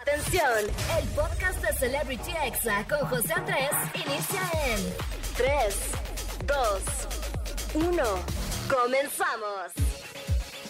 Atención, el podcast de Celebrity Exa con José Andrés inicia en 3, 2, 1. Comenzamos.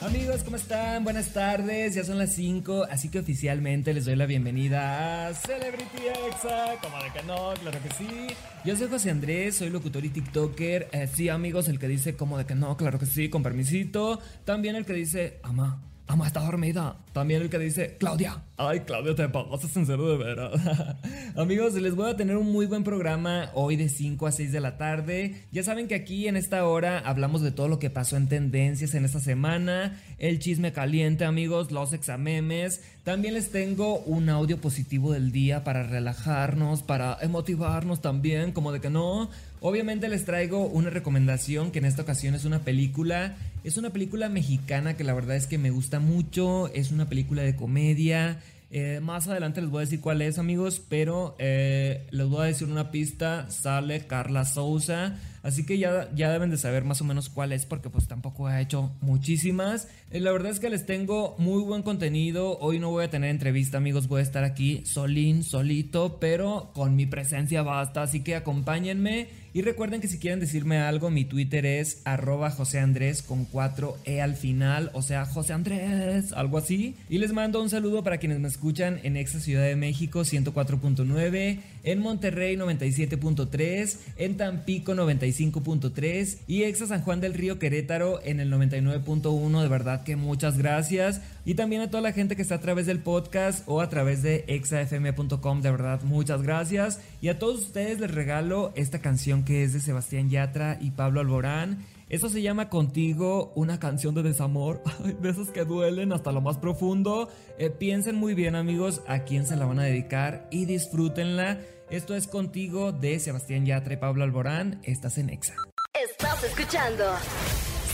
Amigos, ¿cómo están? Buenas tardes, ya son las 5, así que oficialmente les doy la bienvenida a Celebrity Exa. Como de que no, claro que sí. Yo soy José Andrés, soy locutor y TikToker. Eh, sí, amigos, el que dice como de que no, claro que sí, con permisito. También el que dice, ama, ama está dormida. También el que dice, Claudia, ay, Claudia, te pasas en serio de veras. Amigos, les voy a tener un muy buen programa hoy de 5 a 6 de la tarde. Ya saben que aquí en esta hora hablamos de todo lo que pasó en tendencias en esta semana, el chisme caliente, amigos, los examemes. También les tengo un audio positivo del día para relajarnos, para motivarnos también, como de que no. Obviamente les traigo una recomendación que en esta ocasión es una película. Es una película mexicana que la verdad es que me gusta mucho. Es una película de comedia. Eh, más adelante les voy a decir cuál es, amigos, pero eh, les voy a decir una pista. Sale Carla Souza. Así que ya, ya deben de saber más o menos cuál es porque pues tampoco he hecho muchísimas. Eh, la verdad es que les tengo muy buen contenido. Hoy no voy a tener entrevista amigos, voy a estar aquí solín, solito, pero con mi presencia basta. Así que acompáñenme y recuerden que si quieren decirme algo, mi Twitter es arroba José Andrés con 4E al final, o sea, José Andrés, algo así. Y les mando un saludo para quienes me escuchan en Exa Ciudad de México 104.9, en Monterrey 97.3, en Tampico 95.3 y Exa San Juan del Río Querétaro en el 99.1. De verdad que muchas gracias. Y también a toda la gente que está a través del podcast o a través de exafm.com. De verdad, muchas gracias. Y a todos ustedes les regalo esta canción que es de Sebastián Yatra y Pablo Alborán. Eso se llama Contigo, una canción de desamor, de esas que duelen hasta lo más profundo. Eh, piensen muy bien amigos a quién se la van a dedicar y disfrútenla. Esto es Contigo de Sebastián Yatra y Pablo Alborán. Estás en Exa. Estás escuchando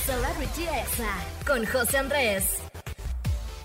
Celebrity Exa con José Andrés.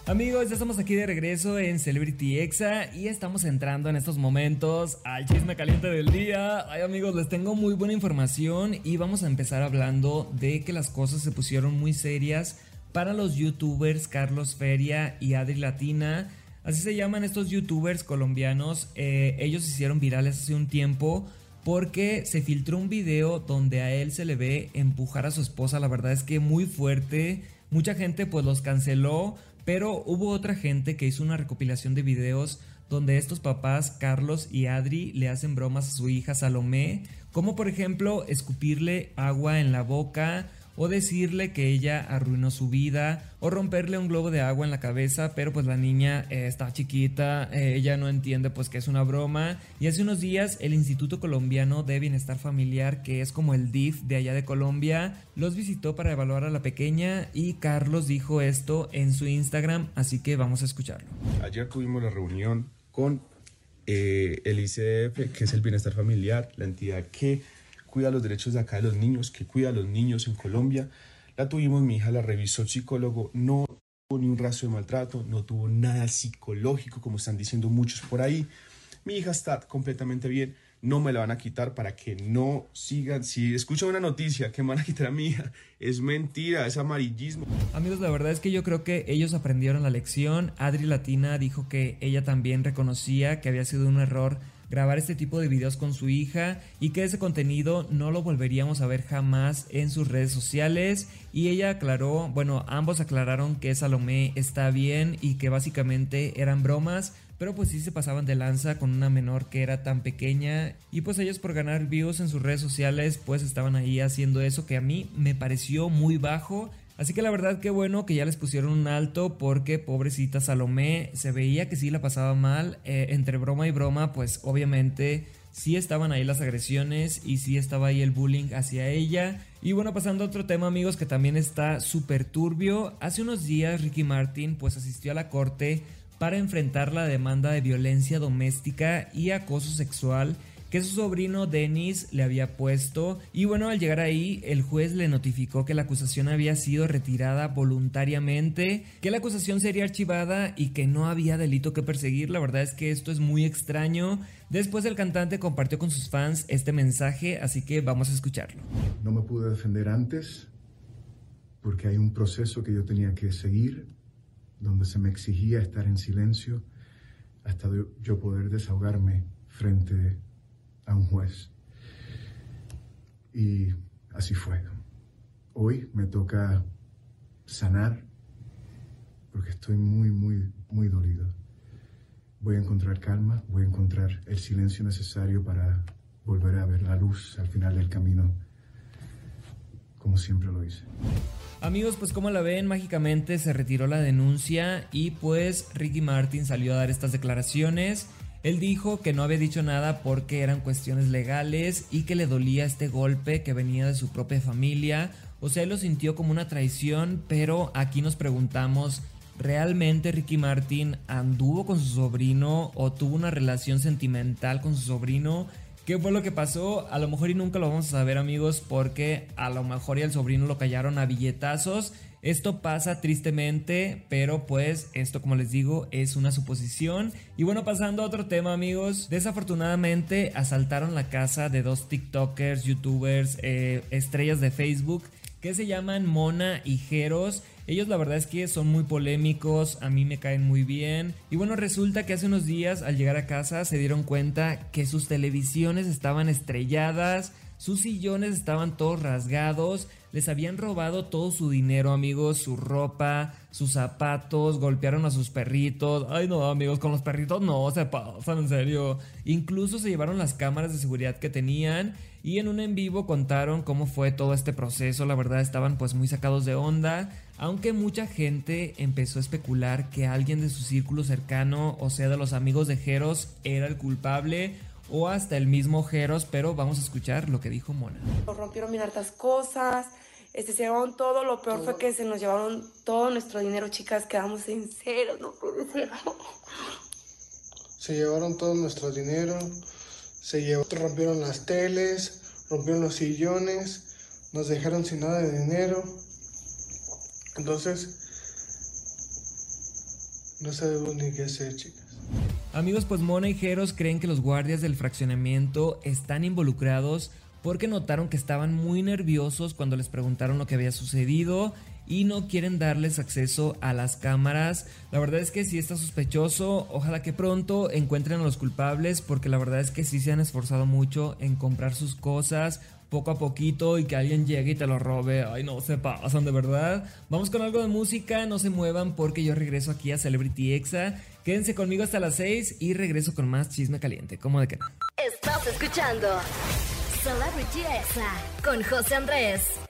Amigos, ya estamos aquí de regreso en Celebrity Exa y estamos entrando en estos momentos al chisme caliente del día. Ay amigos, les tengo muy buena información y vamos a empezar hablando de que las cosas se pusieron muy serias para los youtubers Carlos Feria y Adri Latina. Así se llaman estos youtubers colombianos. Eh, ellos hicieron virales hace un tiempo porque se filtró un video donde a él se le ve empujar a su esposa. La verdad es que muy fuerte. Mucha gente pues los canceló pero hubo otra gente que hizo una recopilación de videos donde estos papás, Carlos y Adri, le hacen bromas a su hija Salomé, como por ejemplo escupirle agua en la boca o decirle que ella arruinó su vida o romperle un globo de agua en la cabeza, pero pues la niña eh, está chiquita, eh, ella no entiende pues que es una broma y hace unos días el Instituto Colombiano de Bienestar Familiar, que es como el DIF de allá de Colombia, los visitó para evaluar a la pequeña y Carlos dijo esto en su Instagram, así que vamos a escucharlo. Ayer tuvimos la reunión con eh, el ICF, que es el Bienestar Familiar, la entidad que cuida los derechos de acá de los niños, que cuida a los niños en Colombia. La tuvimos, mi hija la revisó el psicólogo, no tuvo ni un rastro de maltrato, no tuvo nada psicológico, como están diciendo muchos por ahí. Mi hija está completamente bien, no me la van a quitar para que no sigan. Si escuchan una noticia que me van a quitar a mi hija, es mentira, es amarillismo. Amigos, la verdad es que yo creo que ellos aprendieron la lección. Adri Latina dijo que ella también reconocía que había sido un error grabar este tipo de videos con su hija y que ese contenido no lo volveríamos a ver jamás en sus redes sociales. Y ella aclaró, bueno, ambos aclararon que Salomé está bien y que básicamente eran bromas, pero pues sí se pasaban de lanza con una menor que era tan pequeña. Y pues ellos por ganar views en sus redes sociales pues estaban ahí haciendo eso que a mí me pareció muy bajo Así que la verdad que bueno que ya les pusieron un alto porque pobrecita Salomé se veía que sí la pasaba mal. Eh, entre broma y broma pues obviamente sí estaban ahí las agresiones y sí estaba ahí el bullying hacia ella. Y bueno, pasando a otro tema amigos que también está súper turbio. Hace unos días Ricky Martin pues asistió a la corte para enfrentar la demanda de violencia doméstica y acoso sexual que su sobrino Dennis le había puesto y bueno al llegar ahí el juez le notificó que la acusación había sido retirada voluntariamente, que la acusación sería archivada y que no había delito que perseguir, la verdad es que esto es muy extraño. Después el cantante compartió con sus fans este mensaje, así que vamos a escucharlo. No me pude defender antes porque hay un proceso que yo tenía que seguir donde se me exigía estar en silencio hasta yo poder desahogarme frente a un juez. Y así fue. Hoy me toca sanar porque estoy muy, muy, muy dolido. Voy a encontrar calma, voy a encontrar el silencio necesario para volver a ver la luz al final del camino, como siempre lo hice. Amigos, pues como la ven, mágicamente se retiró la denuncia y pues Ricky Martin salió a dar estas declaraciones. Él dijo que no había dicho nada porque eran cuestiones legales y que le dolía este golpe que venía de su propia familia. O sea, él lo sintió como una traición, pero aquí nos preguntamos, ¿realmente Ricky Martin anduvo con su sobrino o tuvo una relación sentimental con su sobrino? ¿Qué fue lo que pasó? A lo mejor y nunca lo vamos a saber amigos porque a lo mejor y al sobrino lo callaron a billetazos. Esto pasa tristemente, pero pues esto como les digo es una suposición. Y bueno, pasando a otro tema amigos, desafortunadamente asaltaron la casa de dos TikTokers, YouTubers, eh, estrellas de Facebook que se llaman Mona y Jeros. Ellos la verdad es que son muy polémicos, a mí me caen muy bien. Y bueno, resulta que hace unos días al llegar a casa se dieron cuenta que sus televisiones estaban estrelladas, sus sillones estaban todos rasgados, les habían robado todo su dinero, amigos, su ropa, sus zapatos, golpearon a sus perritos. Ay, no, amigos, con los perritos no se pasan, en serio. Incluso se llevaron las cámaras de seguridad que tenían y en un en vivo contaron cómo fue todo este proceso. La verdad estaban pues muy sacados de onda, aunque mucha gente empezó a especular que alguien de su círculo cercano, o sea, de los amigos de Jeros, era el culpable o hasta el mismo Jeros, pero vamos a escuchar lo que dijo Mona. Nos rompieron bien hartas cosas, este, se llevaron todo, lo peor fue que se nos llevaron todo nuestro dinero, chicas, quedamos en cero, no puede ser. Se llevaron todo nuestro dinero, se llevó, rompieron las teles, rompieron los sillones, nos dejaron sin nada de dinero. Entonces, no sabemos ni qué hacer, chicas. Amigos, pues Mona y Jeros creen que los guardias del fraccionamiento están involucrados porque notaron que estaban muy nerviosos cuando les preguntaron lo que había sucedido y no quieren darles acceso a las cámaras. La verdad es que sí está sospechoso, ojalá que pronto encuentren a los culpables porque la verdad es que sí se han esforzado mucho en comprar sus cosas poco a poquito y que alguien llegue y te lo robe. Ay, no se pasan de verdad. Vamos con algo de música, no se muevan porque yo regreso aquí a Celebrity Exa. Quédense conmigo hasta las 6 y regreso con más chisme caliente. ¿Cómo de no? Estás escuchando Celebrity Exa con José Andrés.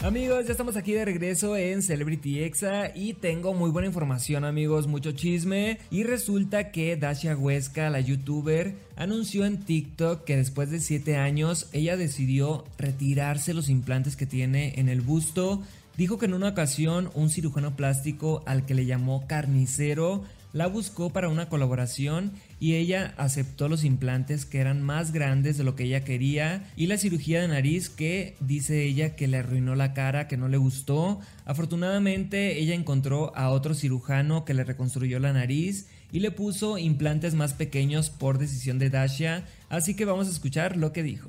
Amigos, ya estamos aquí de regreso en Celebrity Exa y tengo muy buena información amigos, mucho chisme y resulta que Dasha Huesca, la youtuber, anunció en TikTok que después de 7 años ella decidió retirarse los implantes que tiene en el busto. Dijo que en una ocasión un cirujano plástico al que le llamó carnicero la buscó para una colaboración y ella aceptó los implantes que eran más grandes de lo que ella quería y la cirugía de nariz que dice ella que le arruinó la cara, que no le gustó. Afortunadamente ella encontró a otro cirujano que le reconstruyó la nariz y le puso implantes más pequeños por decisión de Dasha, así que vamos a escuchar lo que dijo.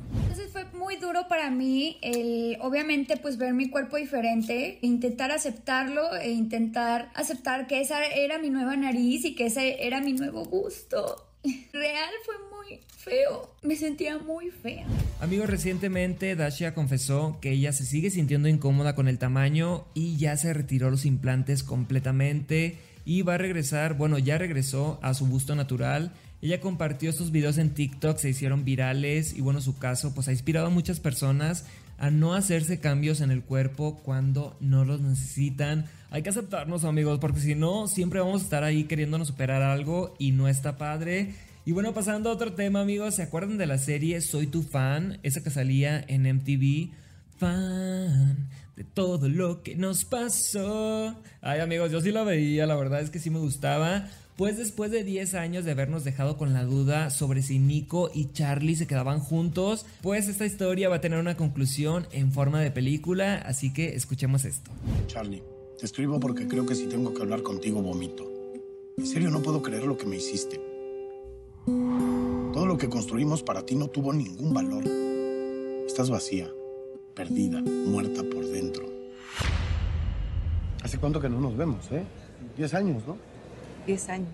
Duro para mí el obviamente pues ver mi cuerpo diferente, intentar aceptarlo e intentar aceptar que esa era mi nueva nariz y que ese era mi nuevo gusto. Real fue muy feo, me sentía muy fea. Amigos, recientemente Dasha confesó que ella se sigue sintiendo incómoda con el tamaño y ya se retiró los implantes completamente y va a regresar, bueno, ya regresó a su busto natural. Ella compartió estos videos en TikTok, se hicieron virales y bueno, su caso pues ha inspirado a muchas personas a no hacerse cambios en el cuerpo cuando no los necesitan. Hay que aceptarnos amigos, porque si no, siempre vamos a estar ahí queriéndonos superar algo y no está padre. Y bueno, pasando a otro tema amigos, ¿se acuerdan de la serie Soy tu fan? Esa que salía en MTV. Fan de todo lo que nos pasó. Ay amigos, yo sí la veía, la verdad es que sí me gustaba. Pues después de 10 años de habernos dejado con la duda sobre si Nico y Charlie se quedaban juntos, pues esta historia va a tener una conclusión en forma de película, así que escuchemos esto. Charlie, te escribo porque creo que si tengo que hablar contigo vomito. En serio no puedo creer lo que me hiciste. Todo lo que construimos para ti no tuvo ningún valor. Estás vacía perdida, muerta por dentro. ¿Hace cuánto que no nos vemos, eh? Diez años, ¿no? Diez años.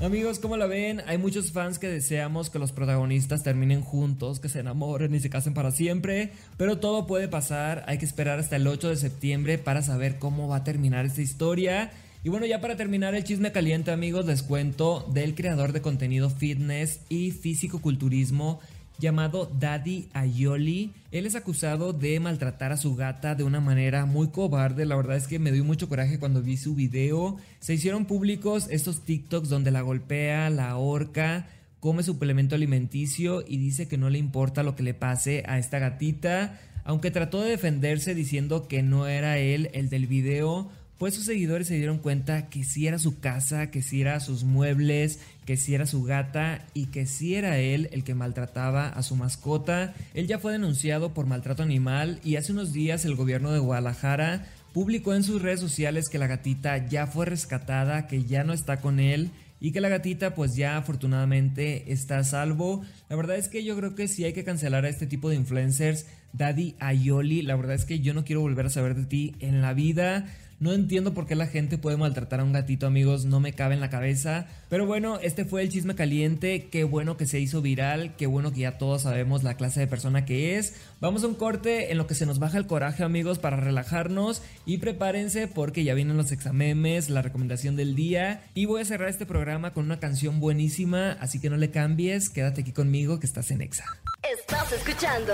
Amigos, ¿cómo la ven? Hay muchos fans que deseamos que los protagonistas terminen juntos, que se enamoren y se casen para siempre, pero todo puede pasar, hay que esperar hasta el 8 de septiembre para saber cómo va a terminar esta historia. Y bueno, ya para terminar el chisme caliente amigos, les cuento del creador de contenido fitness y físico-culturismo llamado Daddy Ayoli. Él es acusado de maltratar a su gata de una manera muy cobarde. La verdad es que me dio mucho coraje cuando vi su video. Se hicieron públicos estos TikToks donde la golpea, la ahorca, come suplemento alimenticio y dice que no le importa lo que le pase a esta gatita. Aunque trató de defenderse diciendo que no era él el del video, pues sus seguidores se dieron cuenta que sí era su casa, que sí era sus muebles, que sí era su gata y que sí era él el que maltrataba a su mascota. Él ya fue denunciado por maltrato animal y hace unos días el gobierno de Guadalajara publicó en sus redes sociales que la gatita ya fue rescatada, que ya no está con él y que la gatita pues ya afortunadamente está a salvo. La verdad es que yo creo que sí hay que cancelar a este tipo de influencers. Daddy Ayoli, la verdad es que yo no quiero volver a saber de ti en la vida. No entiendo por qué la gente puede maltratar a un gatito, amigos, no me cabe en la cabeza. Pero bueno, este fue el chisme caliente, qué bueno que se hizo viral, qué bueno que ya todos sabemos la clase de persona que es. Vamos a un corte en lo que se nos baja el coraje, amigos, para relajarnos y prepárense porque ya vienen los examemes, la recomendación del día y voy a cerrar este programa con una canción buenísima, así que no le cambies, quédate aquí conmigo que estás en Exa. Estás escuchando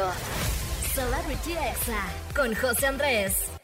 Celebrity Exa con José Andrés.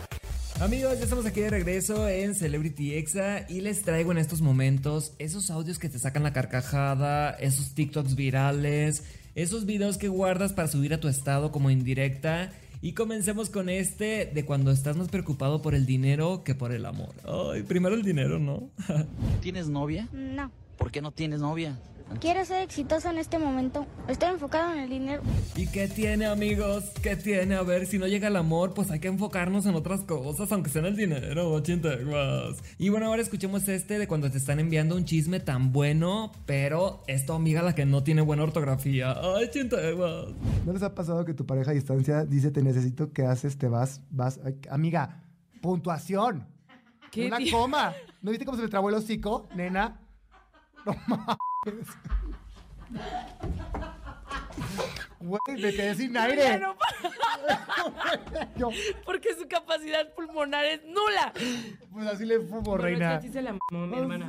Amigos, ya estamos aquí de regreso en Celebrity Exa y les traigo en estos momentos esos audios que te sacan la carcajada, esos TikToks virales, esos videos que guardas para subir a tu estado como indirecta. Y comencemos con este de cuando estás más preocupado por el dinero que por el amor. Ay, primero el dinero, ¿no? ¿Tienes novia? No. ¿Por qué no tienes novia? Quiero ser exitoso en este momento. Estoy enfocado en el dinero. ¿Y qué tiene, amigos? ¿Qué tiene? A ver, si no llega el amor, pues hay que enfocarnos en otras cosas, aunque sea en el dinero, chinteguas. Y bueno, ahora escuchemos este de cuando te están enviando un chisme tan bueno, pero esto, amiga, la que no tiene buena ortografía. Ay, chinteguas. ¿No les ha pasado que tu pareja a distancia dice te necesito, ¿qué haces? Te vas, vas. Ay, amiga, puntuación. ¿Qué Una coma. ¿No viste cómo se me trabó el hocico, nena? No mames. Güey, me quedé sin aire. Ya no Porque su capacidad pulmonar es nula. pues así le fumo, Bueno, reina. sí se la mamó mi hermana.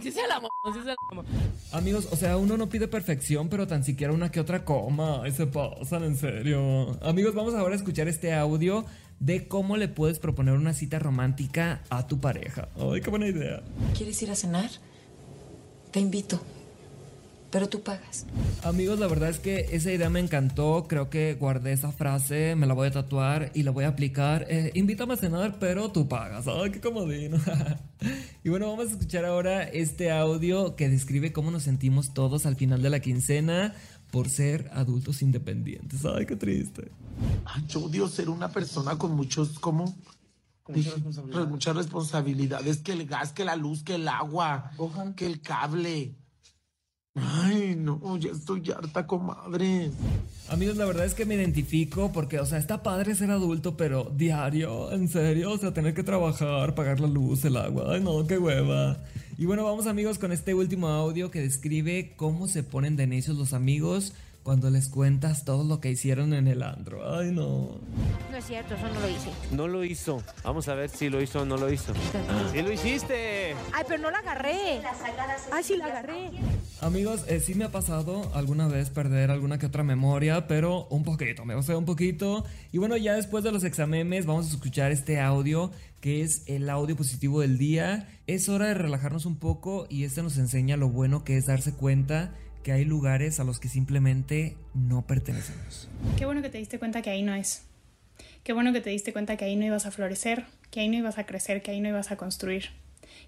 Sí se la mamó, sí se la mamó. Amigos, o sea, uno no pide perfección, pero tan siquiera una que otra coma. Ay, se pasan, en serio. Amigos, vamos ahora a escuchar este audio de cómo le puedes proponer una cita romántica a tu pareja. Ay, qué buena idea. ¿Quieres ir a cenar? Te invito. Pero tú pagas. Amigos, la verdad es que esa idea me encantó. Creo que guardé esa frase, me la voy a tatuar y la voy a aplicar. Eh, invítame a cenar, pero tú pagas. Ay, qué comodino. y bueno, vamos a escuchar ahora este audio que describe cómo nos sentimos todos al final de la quincena por ser adultos independientes. Ay, qué triste. Ay, yo odio ser una persona con muchos, ¿cómo? Dije, re- muchas responsabilidades, que el gas, que la luz, que el agua, que el cable. Ay, no, ya estoy harta, comadre. Amigos, la verdad es que me identifico porque, o sea, está padre ser adulto, pero diario, en serio, o sea, tener que trabajar, pagar la luz, el agua, ay no, qué hueva. Y bueno, vamos amigos con este último audio que describe cómo se ponen de necios los amigos cuando les cuentas todo lo que hicieron en el andro. Ay no. No es cierto, eso no lo hice. No lo hizo. Vamos a ver si lo hizo o no lo hizo. ¡Sí lo hiciste! Ay, pero no la agarré. Ay, sí la agarré. Amigos, eh, sí me ha pasado alguna vez perder alguna que otra memoria, pero un poquito, me sea, un poquito. Y bueno, ya después de los examemes vamos a escuchar este audio que es el audio positivo del día. Es hora de relajarnos un poco y este nos enseña lo bueno que es darse cuenta que hay lugares a los que simplemente no pertenecemos. Qué bueno que te diste cuenta que ahí no es. Qué bueno que te diste cuenta que ahí no ibas a florecer, que ahí no ibas a crecer, que ahí no ibas a construir.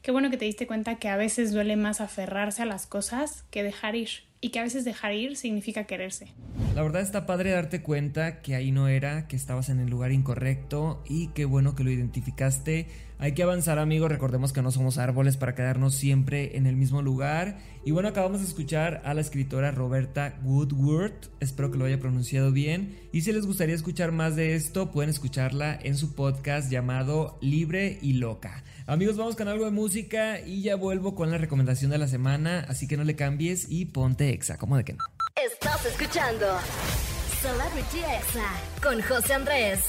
Qué bueno que te diste cuenta que a veces duele más aferrarse a las cosas que dejar ir. Y que a veces dejar ir significa quererse. La verdad está padre darte cuenta que ahí no era, que estabas en el lugar incorrecto y qué bueno que lo identificaste. Hay que avanzar amigos, recordemos que no somos árboles para quedarnos siempre en el mismo lugar. Y bueno, acabamos de escuchar a la escritora Roberta Woodward, espero que lo haya pronunciado bien. Y si les gustaría escuchar más de esto, pueden escucharla en su podcast llamado Libre y Loca. Amigos, vamos con algo de música y ya vuelvo con la recomendación de la semana, así que no le cambies y ponte exa, como de que no. Estás escuchando Celebrity Exa con José Andrés.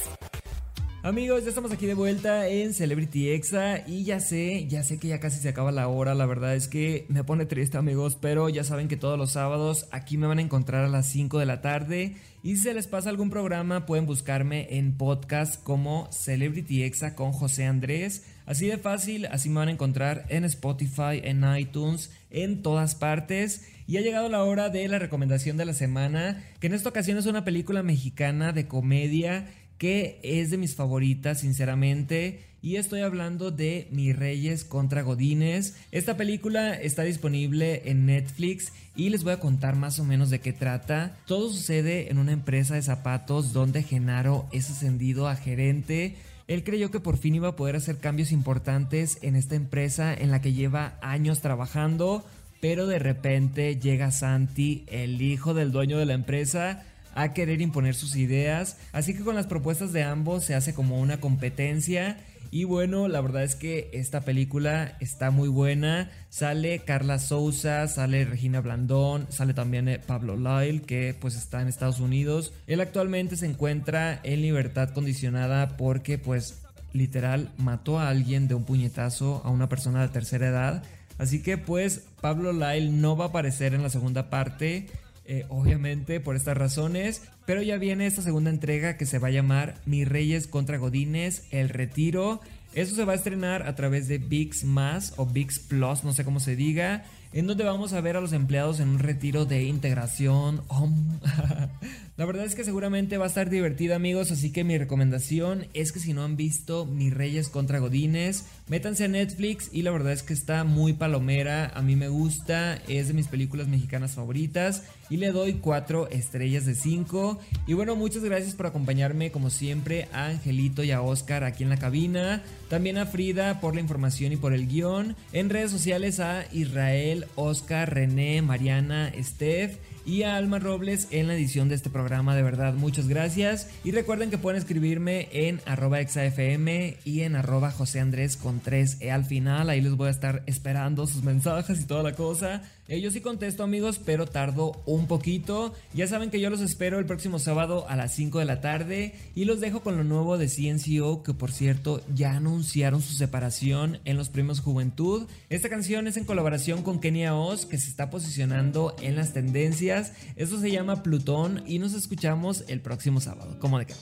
Amigos, ya estamos aquí de vuelta en Celebrity Exa y ya sé, ya sé que ya casi se acaba la hora, la verdad es que me pone triste amigos, pero ya saben que todos los sábados aquí me van a encontrar a las 5 de la tarde y si se les pasa algún programa pueden buscarme en podcast como Celebrity Exa con José Andrés, así de fácil, así me van a encontrar en Spotify, en iTunes, en todas partes. Y ha llegado la hora de la recomendación de la semana, que en esta ocasión es una película mexicana de comedia que es de mis favoritas, sinceramente. Y estoy hablando de Mis Reyes contra Godines. Esta película está disponible en Netflix y les voy a contar más o menos de qué trata. Todo sucede en una empresa de zapatos donde Genaro es ascendido a gerente. Él creyó que por fin iba a poder hacer cambios importantes en esta empresa en la que lleva años trabajando, pero de repente llega Santi, el hijo del dueño de la empresa, a querer imponer sus ideas. Así que con las propuestas de ambos se hace como una competencia. Y bueno, la verdad es que esta película está muy buena. Sale Carla Souza, sale Regina Blandón, sale también eh, Pablo Lyle, que pues está en Estados Unidos. Él actualmente se encuentra en libertad condicionada porque pues literal mató a alguien de un puñetazo a una persona de tercera edad. Así que pues Pablo Lyle no va a aparecer en la segunda parte. Eh, obviamente por estas razones. Pero ya viene esta segunda entrega que se va a llamar Mis Reyes contra Godines, El Retiro. Eso se va a estrenar a través de VIX Más o VIX Plus, no sé cómo se diga, en donde vamos a ver a los empleados en un retiro de integración. La verdad es que seguramente va a estar divertida amigos, así que mi recomendación es que si no han visto Mis Reyes contra Godines, métanse a Netflix y la verdad es que está muy palomera, a mí me gusta, es de mis películas mexicanas favoritas y le doy 4 estrellas de 5. Y bueno, muchas gracias por acompañarme como siempre a Angelito y a Oscar aquí en la cabina, también a Frida por la información y por el guion, en redes sociales a Israel, Oscar, René, Mariana, Steph y a Alma Robles en la edición de este programa. De verdad, muchas gracias. Y recuerden que pueden escribirme en arroba exafm y en arroba José Andrés con 3E al final. Ahí les voy a estar esperando sus mensajes y toda la cosa. Eh, yo sí contesto amigos, pero tardo un poquito. Ya saben que yo los espero el próximo sábado a las 5 de la tarde y los dejo con lo nuevo de CNCO, que por cierto ya anunciaron su separación en los premios Juventud. Esta canción es en colaboración con Kenia Oz, que se está posicionando en las tendencias. Esto se llama Plutón y nos escuchamos el próximo sábado. ¿Cómo de qué?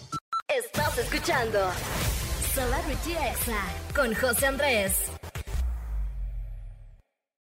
Estás escuchando Celebrity Exa con José Andrés.